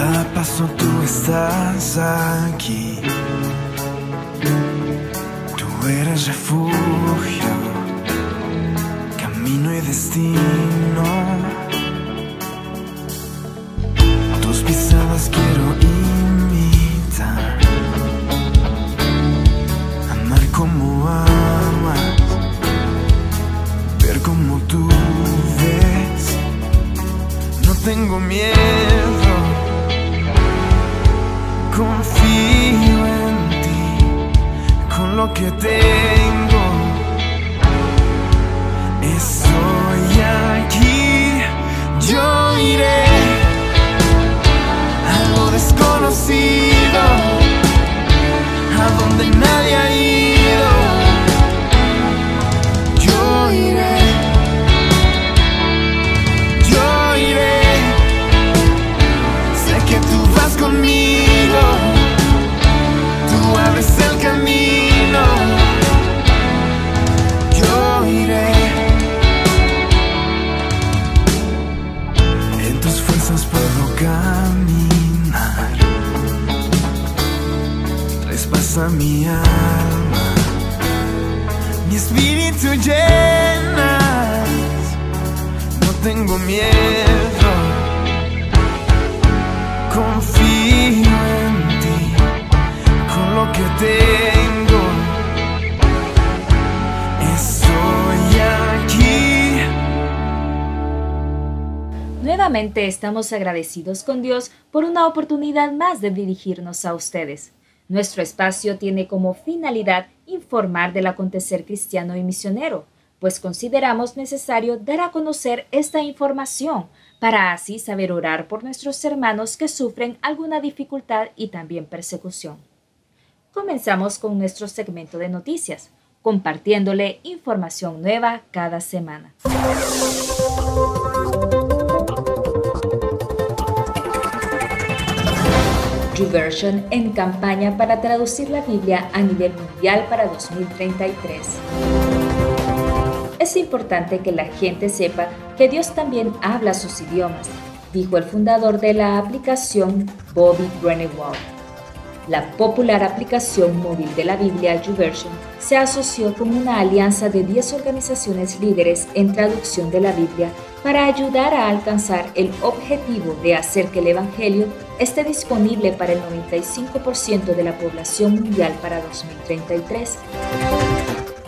Cada paso tú estás aquí. Tú eres refugio, camino y destino. Mi espíritu llenas. No tengo miedo confío en ti con lo que tengo. Estoy aquí. Nuevamente estamos agradecidos con Dios por una oportunidad más de dirigirnos a ustedes. Nuestro espacio tiene como finalidad informar del acontecer cristiano y misionero, pues consideramos necesario dar a conocer esta información para así saber orar por nuestros hermanos que sufren alguna dificultad y también persecución. Comenzamos con nuestro segmento de noticias, compartiéndole información nueva cada semana. YouVersion en campaña para traducir la Biblia a nivel mundial para 2033. Es importante que la gente sepa que Dios también habla sus idiomas, dijo el fundador de la aplicación Bobby Greenewald. La popular aplicación móvil de la Biblia YouVersion se asoció con una alianza de 10 organizaciones líderes en traducción de la Biblia para ayudar a alcanzar el objetivo de hacer que el Evangelio esté disponible para el 95% de la población mundial para 2033.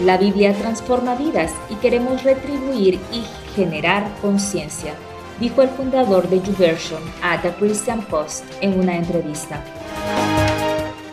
La Biblia transforma vidas y queremos retribuir y generar conciencia, dijo el fundador de YouVersion a The Christian Post en una entrevista.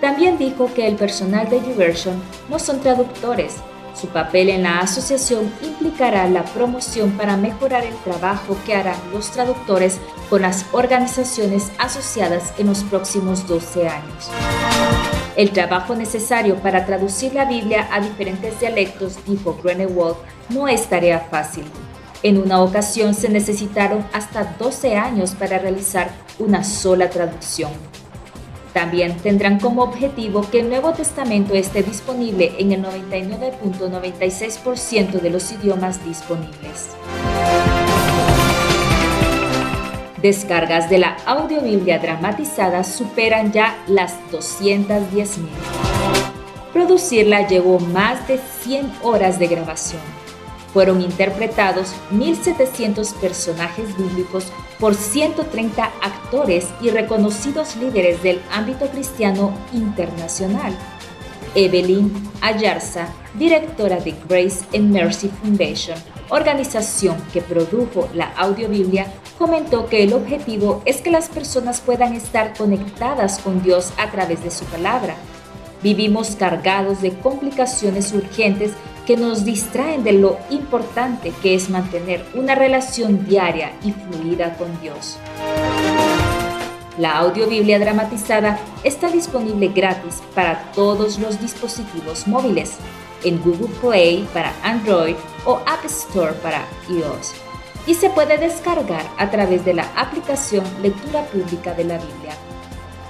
También dijo que el personal de YouVersion no son traductores. Su papel en la asociación implicará la promoción para mejorar el trabajo que harán los traductores con las organizaciones asociadas en los próximos 12 años. El trabajo necesario para traducir la Biblia a diferentes dialectos, dijo Greenewald, no es tarea fácil. En una ocasión se necesitaron hasta 12 años para realizar una sola traducción. También tendrán como objetivo que el Nuevo Testamento esté disponible en el 99.96% de los idiomas disponibles. Descargas de la audiobiblia dramatizada superan ya las 210.000. Producirla llevó más de 100 horas de grabación. Fueron interpretados 1.700 personajes bíblicos por 130 actores y reconocidos líderes del ámbito cristiano internacional. Evelyn Ayarza, directora de Grace and Mercy Foundation, organización que produjo la audiobiblia, comentó que el objetivo es que las personas puedan estar conectadas con Dios a través de su palabra. Vivimos cargados de complicaciones urgentes que nos distraen de lo importante que es mantener una relación diaria y fluida con Dios. La audiobiblia dramatizada está disponible gratis para todos los dispositivos móviles, en Google Play para Android o App Store para iOS, y se puede descargar a través de la aplicación Lectura Pública de la Biblia.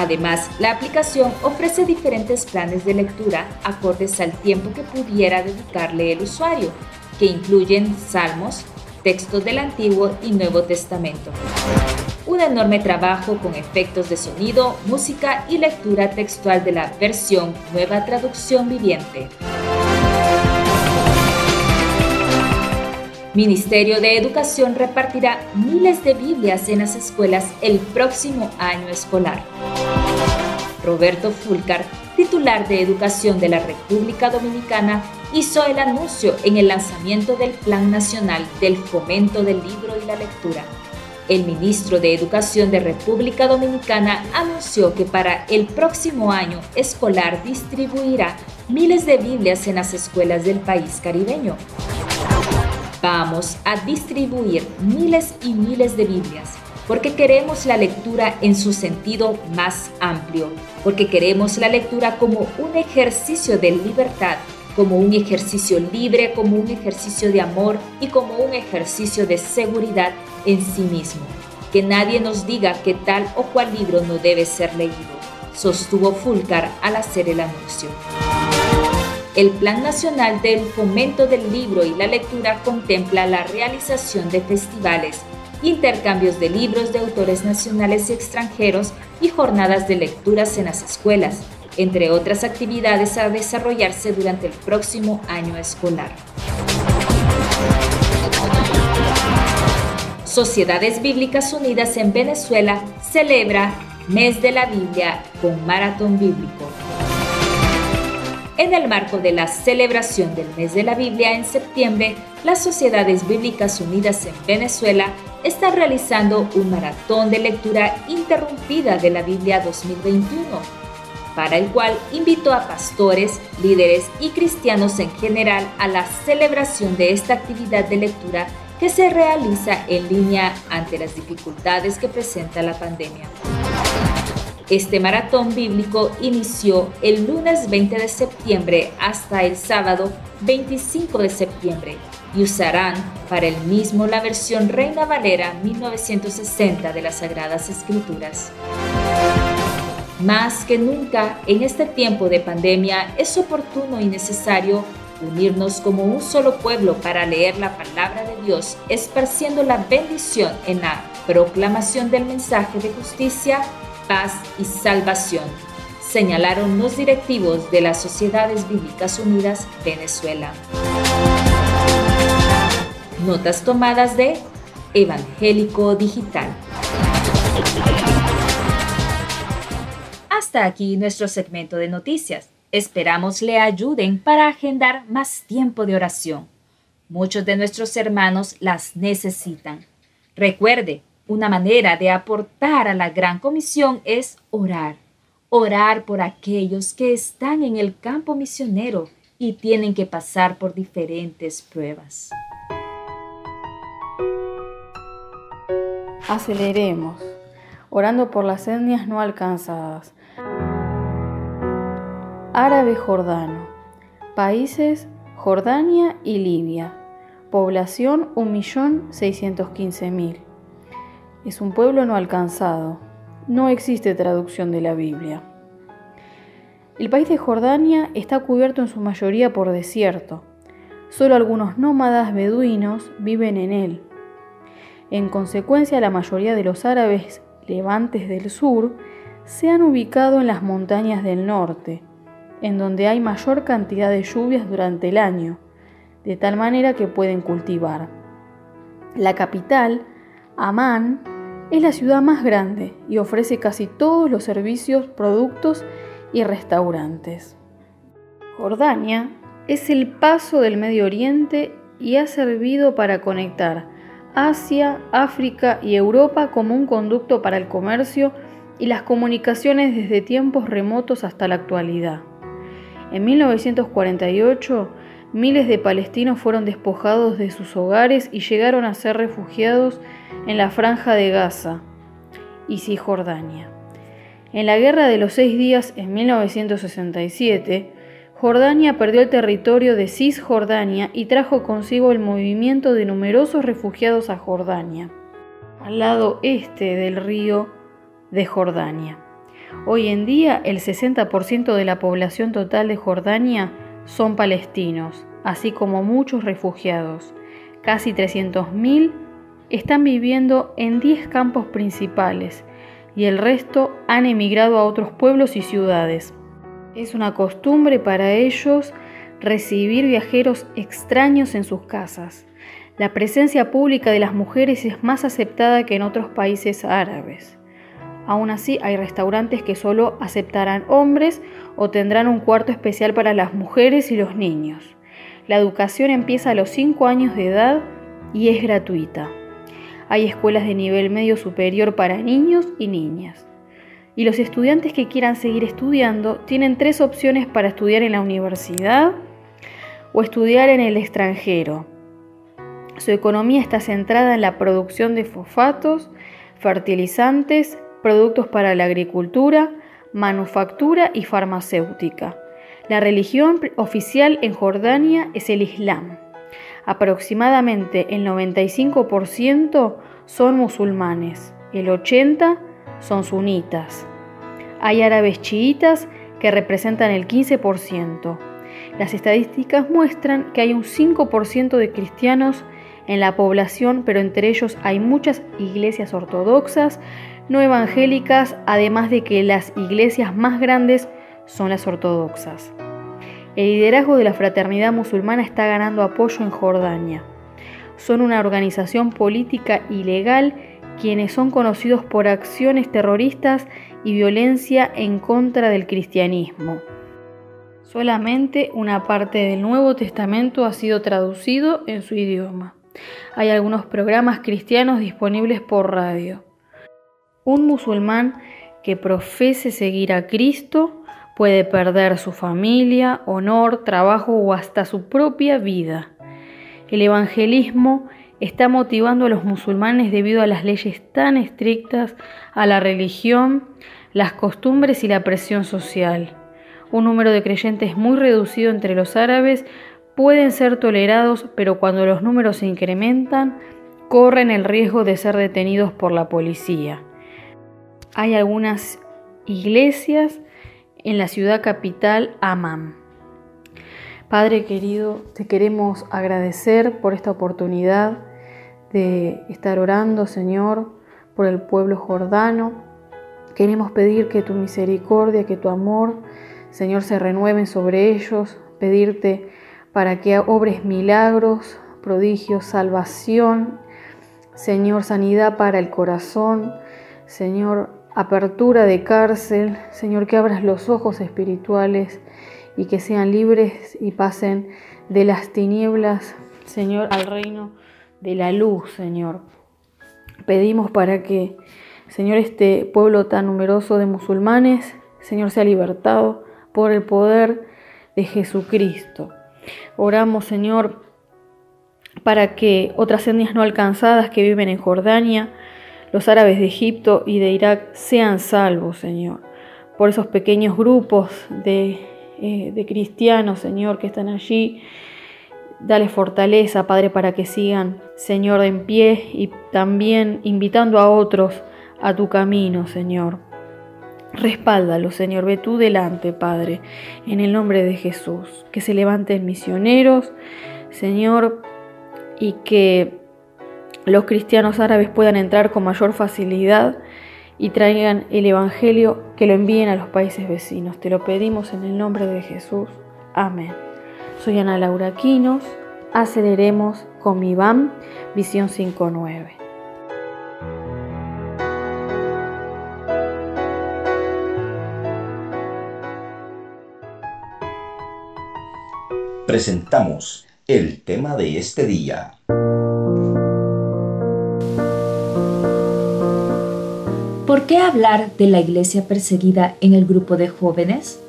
Además, la aplicación ofrece diferentes planes de lectura acordes al tiempo que pudiera dedicarle el usuario, que incluyen salmos, textos del Antiguo y Nuevo Testamento un enorme trabajo con efectos de sonido, música y lectura textual de la versión Nueva Traducción Viviente. Ministerio de Educación repartirá miles de Biblias en las escuelas el próximo año escolar. Roberto Fulcar, titular de Educación de la República Dominicana, hizo el anuncio en el lanzamiento del Plan Nacional del Fomento del Libro y la Lectura el ministro de Educación de República Dominicana anunció que para el próximo año escolar distribuirá miles de Biblias en las escuelas del país caribeño. Vamos a distribuir miles y miles de Biblias porque queremos la lectura en su sentido más amplio, porque queremos la lectura como un ejercicio de libertad, como un ejercicio libre, como un ejercicio de amor y como un ejercicio de seguridad en sí mismo. Que nadie nos diga que tal o cual libro no debe ser leído, sostuvo Fulcar al hacer el anuncio. El Plan Nacional del Fomento del Libro y la Lectura contempla la realización de festivales, intercambios de libros de autores nacionales y extranjeros y jornadas de lecturas en las escuelas, entre otras actividades a desarrollarse durante el próximo año escolar. Sociedades Bíblicas Unidas en Venezuela celebra Mes de la Biblia con Maratón Bíblico. En el marco de la celebración del Mes de la Biblia en septiembre, las Sociedades Bíblicas Unidas en Venezuela están realizando un maratón de lectura interrumpida de la Biblia 2021, para el cual invitó a pastores, líderes y cristianos en general a la celebración de esta actividad de lectura que se realiza en línea ante las dificultades que presenta la pandemia. Este maratón bíblico inició el lunes 20 de septiembre hasta el sábado 25 de septiembre y usarán para el mismo la versión Reina Valera 1960 de las Sagradas Escrituras. Más que nunca en este tiempo de pandemia es oportuno y necesario unirnos como un solo pueblo para leer la palabra de Dios, esparciendo la bendición en la proclamación del mensaje de justicia, paz y salvación, señalaron los directivos de las Sociedades Bíblicas Unidas Venezuela. Notas tomadas de Evangélico Digital. Hasta aquí nuestro segmento de noticias. Esperamos le ayuden para agendar más tiempo de oración. Muchos de nuestros hermanos las necesitan. Recuerde, una manera de aportar a la gran comisión es orar. Orar por aquellos que están en el campo misionero y tienen que pasar por diferentes pruebas. Aceleremos, orando por las etnias no alcanzadas Árabe jordano. Países Jordania y Libia. Población 1.615.000. Es un pueblo no alcanzado. No existe traducción de la Biblia. El país de Jordania está cubierto en su mayoría por desierto. Solo algunos nómadas beduinos viven en él. En consecuencia, la mayoría de los árabes levantes del sur se han ubicado en las montañas del norte, en donde hay mayor cantidad de lluvias durante el año, de tal manera que pueden cultivar. La capital, Amán, es la ciudad más grande y ofrece casi todos los servicios, productos y restaurantes. Jordania es el paso del Medio Oriente y ha servido para conectar Asia, África y Europa como un conducto para el comercio y las comunicaciones desde tiempos remotos hasta la actualidad. En 1948, miles de palestinos fueron despojados de sus hogares y llegaron a ser refugiados en la franja de Gaza. y Cisjordania. En la Guerra de los Seis Días en 1967, Jordania perdió el territorio de Cisjordania y trajo consigo el movimiento de numerosos refugiados a Jordania, al lado este del río de Jordania. Hoy en día el 60% de la población total de Jordania son palestinos, así como muchos refugiados. Casi 300.000 están viviendo en 10 campos principales y el resto han emigrado a otros pueblos y ciudades. Es una costumbre para ellos recibir viajeros extraños en sus casas. La presencia pública de las mujeres es más aceptada que en otros países árabes. Aún así, hay restaurantes que solo aceptarán hombres o tendrán un cuarto especial para las mujeres y los niños. La educación empieza a los 5 años de edad y es gratuita. Hay escuelas de nivel medio superior para niños y niñas y los estudiantes que quieran seguir estudiando tienen tres opciones para estudiar en la universidad o estudiar en el extranjero. Su economía está centrada en la producción de fosfatos, fertilizantes, productos para la agricultura, manufactura y farmacéutica. La religión oficial en Jordania es el Islam. Aproximadamente el 95% son musulmanes, el 80% son sunitas. Hay árabes chiitas que representan el 15%. Las estadísticas muestran que hay un 5% de cristianos en la población, pero entre ellos hay muchas iglesias ortodoxas, no evangélicas, además de que las iglesias más grandes son las ortodoxas. El liderazgo de la fraternidad musulmana está ganando apoyo en Jordania. Son una organización política ilegal quienes son conocidos por acciones terroristas y violencia en contra del cristianismo. Solamente una parte del Nuevo Testamento ha sido traducido en su idioma. Hay algunos programas cristianos disponibles por radio. Un musulmán que profese seguir a Cristo puede perder su familia, honor, trabajo o hasta su propia vida. El evangelismo está motivando a los musulmanes debido a las leyes tan estrictas, a la religión, las costumbres y la presión social. Un número de creyentes muy reducido entre los árabes pueden ser tolerados, pero cuando los números se incrementan, corren el riesgo de ser detenidos por la policía. Hay algunas iglesias en la ciudad capital Amman. Padre querido, te queremos agradecer por esta oportunidad de estar orando, Señor, por el pueblo jordano. Queremos pedir que tu misericordia, que tu amor, Señor, se renueven sobre ellos, pedirte para que obres milagros, prodigios, salvación, Señor, sanidad para el corazón, Señor, apertura de cárcel, Señor, que abras los ojos espirituales y que sean libres y pasen de las tinieblas, Señor, al reino de la luz, Señor. Pedimos para que, Señor, este pueblo tan numeroso de musulmanes, Señor, sea libertado por el poder de Jesucristo. Oramos, Señor, para que otras etnias no alcanzadas que viven en Jordania, los árabes de Egipto y de Irak sean salvos, Señor, por esos pequeños grupos de, eh, de cristianos, Señor, que están allí Dale fortaleza, Padre, para que sigan, Señor, en pie y también invitando a otros a tu camino, Señor. Respáldalo, Señor, ve tú delante, Padre, en el nombre de Jesús. Que se levanten misioneros, Señor, y que los cristianos árabes puedan entrar con mayor facilidad y traigan el Evangelio, que lo envíen a los países vecinos. Te lo pedimos en el nombre de Jesús. Amén. Soy Ana Laura Quinos. Aceleremos con mi BAM Visión 59. Presentamos el tema de este día. Qué hablar de la iglesia perseguida en el grupo de jóvenes?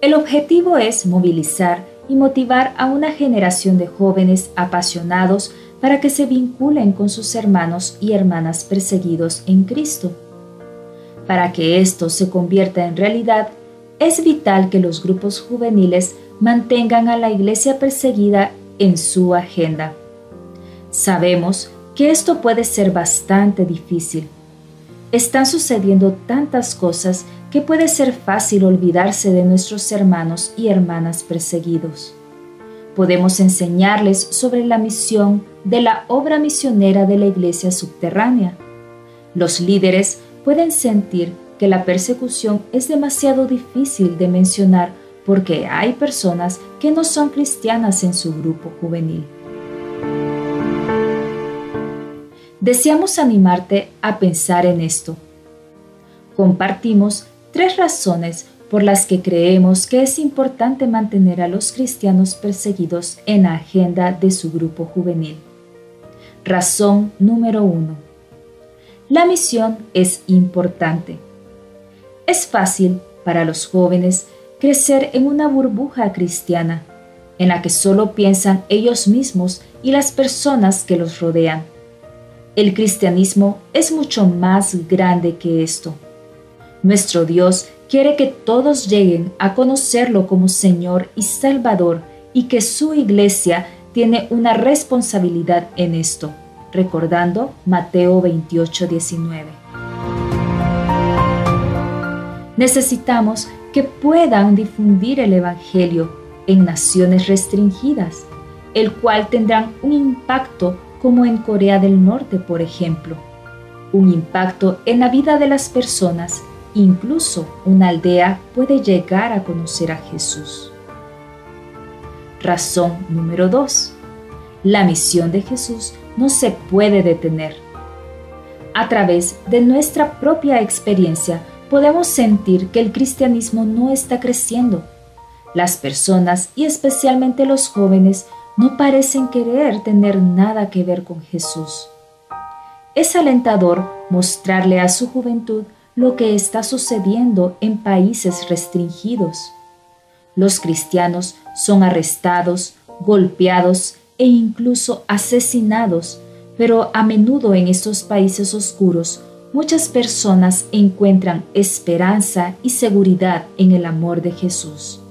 El objetivo es movilizar y motivar a una generación de jóvenes apasionados para que se vinculen con sus hermanos y hermanas perseguidos en Cristo. Para que esto se convierta en realidad, es vital que los grupos juveniles mantengan a la iglesia perseguida en su agenda. Sabemos que esto puede ser bastante difícil. Están sucediendo tantas cosas que puede ser fácil olvidarse de nuestros hermanos y hermanas perseguidos. Podemos enseñarles sobre la misión de la obra misionera de la iglesia subterránea. Los líderes pueden sentir que la persecución es demasiado difícil de mencionar porque hay personas que no son cristianas en su grupo juvenil. Deseamos animarte a pensar en esto. Compartimos tres razones por las que creemos que es importante mantener a los cristianos perseguidos en la agenda de su grupo juvenil. Razón número uno. La misión es importante. Es fácil para los jóvenes crecer en una burbuja cristiana, en la que solo piensan ellos mismos y las personas que los rodean. El cristianismo es mucho más grande que esto. Nuestro Dios quiere que todos lleguen a conocerlo como Señor y Salvador y que su iglesia tiene una responsabilidad en esto, recordando Mateo 28, 19 necesitamos que puedan difundir el Evangelio en naciones restringidas, el cual tendrán un impacto como en Corea del Norte, por ejemplo, un impacto en la vida de las personas, incluso una aldea puede llegar a conocer a Jesús. Razón número 2. La misión de Jesús no se puede detener. A través de nuestra propia experiencia, podemos sentir que el cristianismo no está creciendo. Las personas, y especialmente los jóvenes, no parecen querer tener nada que ver con Jesús. Es alentador mostrarle a su juventud lo que está sucediendo en países restringidos. Los cristianos son arrestados, golpeados e incluso asesinados, pero a menudo en estos países oscuros muchas personas encuentran esperanza y seguridad en el amor de Jesús.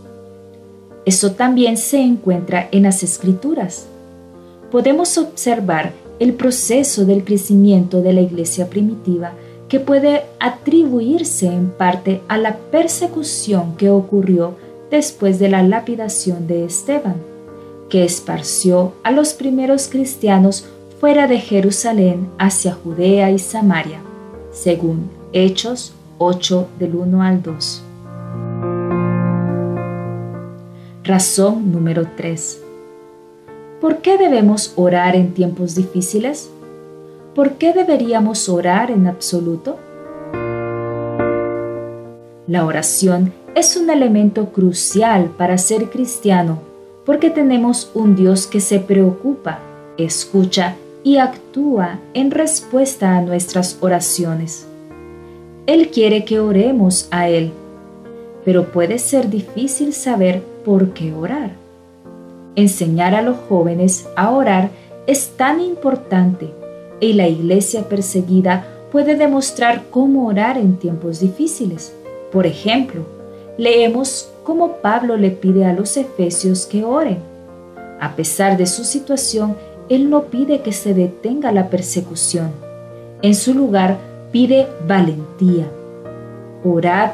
Eso también se encuentra en las escrituras. Podemos observar el proceso del crecimiento de la iglesia primitiva que puede atribuirse en parte a la persecución que ocurrió después de la lapidación de Esteban, que esparció a los primeros cristianos fuera de Jerusalén hacia Judea y Samaria según Hechos 8 del 1 al 2. Razón número 3. ¿Por qué debemos orar en tiempos difíciles? ¿Por qué deberíamos orar en absoluto? La oración es un elemento crucial para ser cristiano porque tenemos un Dios que se preocupa, escucha y actúa en respuesta a nuestras oraciones. Él quiere que oremos a Él, pero puede ser difícil saber por qué orar. Enseñar a los jóvenes a orar es tan importante y la iglesia perseguida puede demostrar cómo orar en tiempos difíciles. Por ejemplo, leemos cómo Pablo le pide a los efesios que oren. A pesar de su situación, él no pide que se detenga la persecución. En su lugar, pide valentía. Orad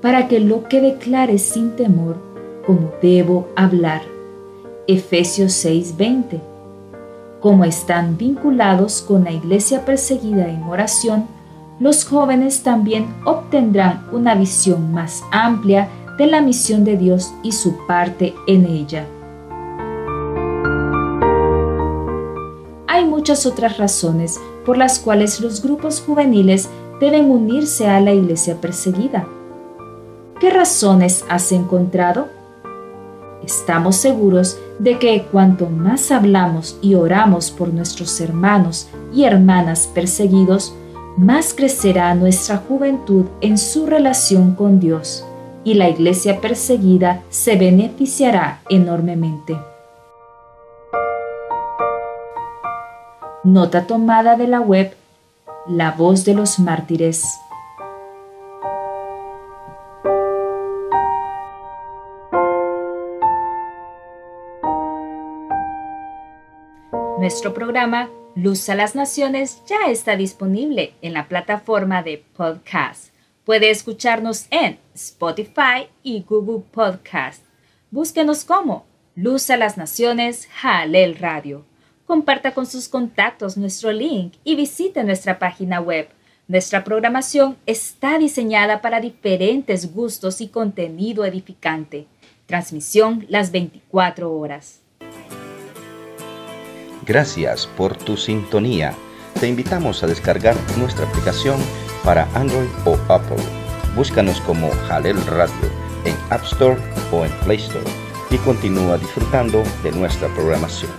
para que lo que declare sin temor, como debo hablar. Efesios 6:20. Como están vinculados con la iglesia perseguida en oración, los jóvenes también obtendrán una visión más amplia de la misión de Dios y su parte en ella. hay muchas otras razones por las cuales los grupos juveniles deben unirse a la iglesia perseguida. ¿Qué razones has encontrado? Estamos seguros de que cuanto más hablamos y oramos por nuestros hermanos y hermanas perseguidos, más crecerá nuestra juventud en su relación con Dios y la iglesia perseguida se beneficiará enormemente. Nota tomada de la web La voz de los mártires. Nuestro programa Luz a las Naciones ya está disponible en la plataforma de podcast. Puede escucharnos en Spotify y Google Podcast. Búsquenos como Luz a las Naciones Jalel Radio. Comparta con sus contactos nuestro link y visite nuestra página web. Nuestra programación está diseñada para diferentes gustos y contenido edificante. Transmisión las 24 horas. Gracias por tu sintonía. Te invitamos a descargar nuestra aplicación para Android o Apple. Búscanos como Jalel Radio en App Store o en Play Store y continúa disfrutando de nuestra programación.